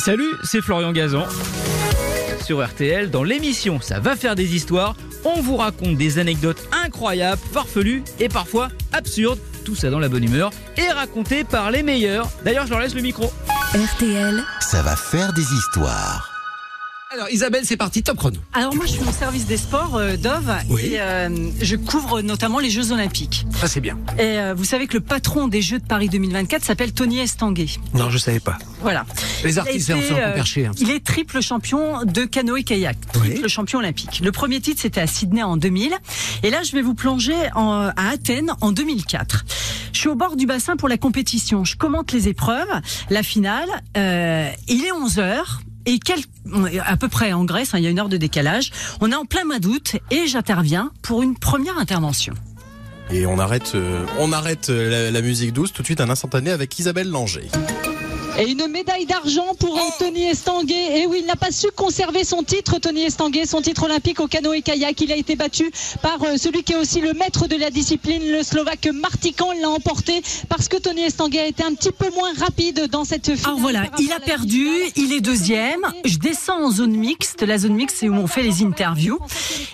Salut, c'est Florian Gazan. Sur RTL, dans l'émission Ça va faire des histoires, on vous raconte des anecdotes incroyables, farfelues et parfois absurdes. Tout ça dans la bonne humeur et raconté par les meilleurs. D'ailleurs, je leur laisse le micro. RTL, Ça va faire des histoires. Alors Isabelle, c'est parti, top chrono. Alors moi je suis au service des sports euh, Dove Oui. et euh, je couvre notamment les Jeux Olympiques. Ça c'est bien. Et euh, vous savez que le patron des Jeux de Paris 2024 s'appelle Tony Estanguet. Non, je savais pas. Voilà. Les artistes, un peu euh, perché. hein. Il est triple champion de canoë-kayak, triple Oui. champion olympique. Le premier titre c'était à Sydney en 2000 et là je vais vous plonger en- à Athènes en 2004. Je suis au bord du bassin pour la compétition. Je commente les épreuves, la finale. euh, il est 11 heures. Et à peu près en Grèce, hein, il y a une heure de décalage. On est en plein mois d'août et j'interviens pour une première intervention. Et on arrête, euh, on arrête euh, la, la musique douce tout de suite un instantané avec Isabelle Langer. Et une médaille d'argent pour Tony Estanguet. Et oui, il n'a pas su conserver son titre, Tony Estanguet, son titre olympique au canoë-kayak. Il a été battu par euh, celui qui est aussi le maître de la discipline, le Slovaque Martikan. Il l'a emporté parce que Tony Estanguet a été un petit peu moins rapide dans cette finale. Alors voilà, il a perdu, il est deuxième. Je descends en zone mixte. La zone mixte, c'est où on fait les interviews.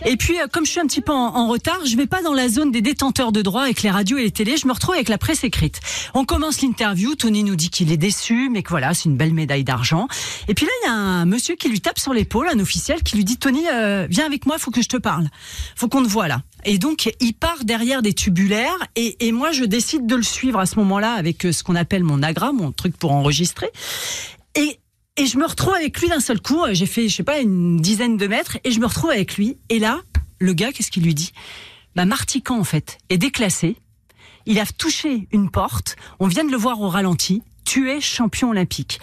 Et puis, euh, comme je suis un petit peu en, en retard, je vais pas dans la zone des détenteurs de droits avec les radios et les télés. Je me retrouve avec la presse écrite. On commence l'interview. Tony nous dit qu'il est déçu, mais que voilà, c'est une belle médaille d'argent. Et puis là, il y a un monsieur qui lui tape sur l'épaule, un officiel, qui lui dit Tony, euh, viens avec moi, faut que je te parle. Faut qu'on te voit là. Et donc, il part derrière des tubulaires et, moi, je décide de le suivre à ce moment-là avec euh, ce qu'on appelle mon agra, mon truc pour enregistrer. Et, je me retrouve avec lui d'un seul coup. J'ai fait, je sais pas, une dizaine de mètres et je me retrouve avec lui. Et là, le gars, qu'est-ce qu'il lui dit? Bah, Martican, en fait, est déclassé. Il a touché une porte. On vient de le voir au ralenti. Tu es champion olympique.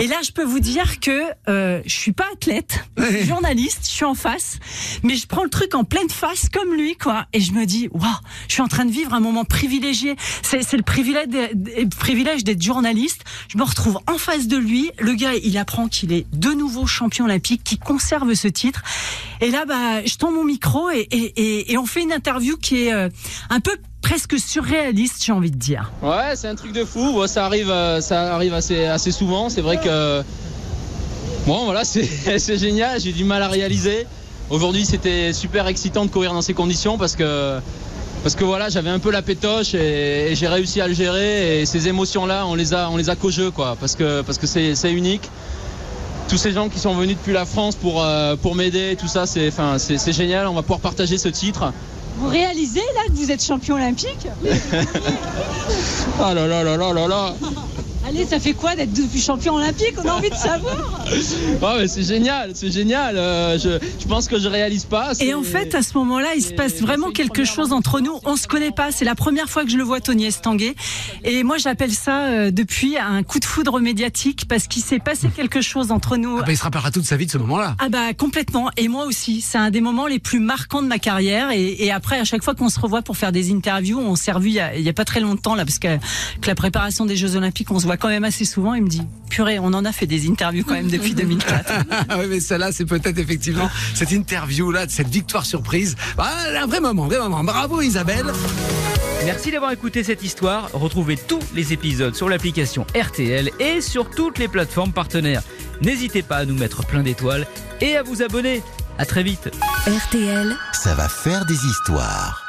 Et là, je peux vous dire que euh, je suis pas athlète, je suis journaliste, je suis en face, mais je prends le truc en pleine face comme lui, quoi. Et je me dis, waouh, je suis en train de vivre un moment privilégié. C'est le privilège d'être journaliste. Je me retrouve en face de lui. Le gars, il apprend qu'il est de nouveau champion olympique, qu'il conserve ce titre. Et là, bah, je tends mon micro et, et, et, et on fait une interview qui est euh, un peu presque surréaliste, j'ai envie de dire. Ouais, c'est un truc de fou. Ça arrive, euh, ça arrive assez, souvent. C'est vrai que bon, voilà, c'est génial. J'ai du mal à réaliser. Aujourd'hui, c'était super excitant de courir dans ces conditions parce que voilà, j'avais un peu la pétoche et, j'ai réussi à le gérer. Et ces émotions-là, on les a, on les a qu'au jeu, quoi. Parce que c'est unique. Tous ces gens qui sont venus depuis la France pour euh, m'aider, tout ça, c'est génial. On va pouvoir partager ce titre. Vous réalisez là que vous êtes champion olympique? Là là là là là là. Allez, ça fait quoi d'être depuis champion olympique? On a envie de savoir. Mais c'est génial, c'est génial. Euh, je, je pense que je réalise pas. Et en fait, à ce moment-là, il se passe vraiment quelque chose entre nous. On se connaît pas. C'est la première fois que je le vois, Tony Estanguet. Et moi, j'appelle ça euh, depuis un coup de foudre médiatique parce qu'il s'est passé quelque chose entre nous. Ah bah, il se rappellera toute sa vie de ce moment-là. Ah bah complètement. Et moi aussi. C'est un des moments les plus marquants de ma carrière. Et, et après, à chaque fois qu'on se revoit pour faire des interviews, on s'est revu il y, a, il y a pas très longtemps là, parce que, que la préparation des Jeux Olympiques, on se voit quand même assez souvent. Il me dit, purée, on en a fait des interviews quand même depuis 2004. Ah oui, mais celle-là, c'est peut-être effectivement cette interview-là, de cette victoire surprise. Ah, un vrai moment, vrai moment. Bravo Isabelle. Merci d'avoir écouté cette histoire. Retrouvez tous les épisodes sur l'application RTL et sur toutes les plateformes partenaires. N'hésitez pas à nous mettre plein d'étoiles et à vous abonner. À très vite. RTL. Ça va faire des histoires.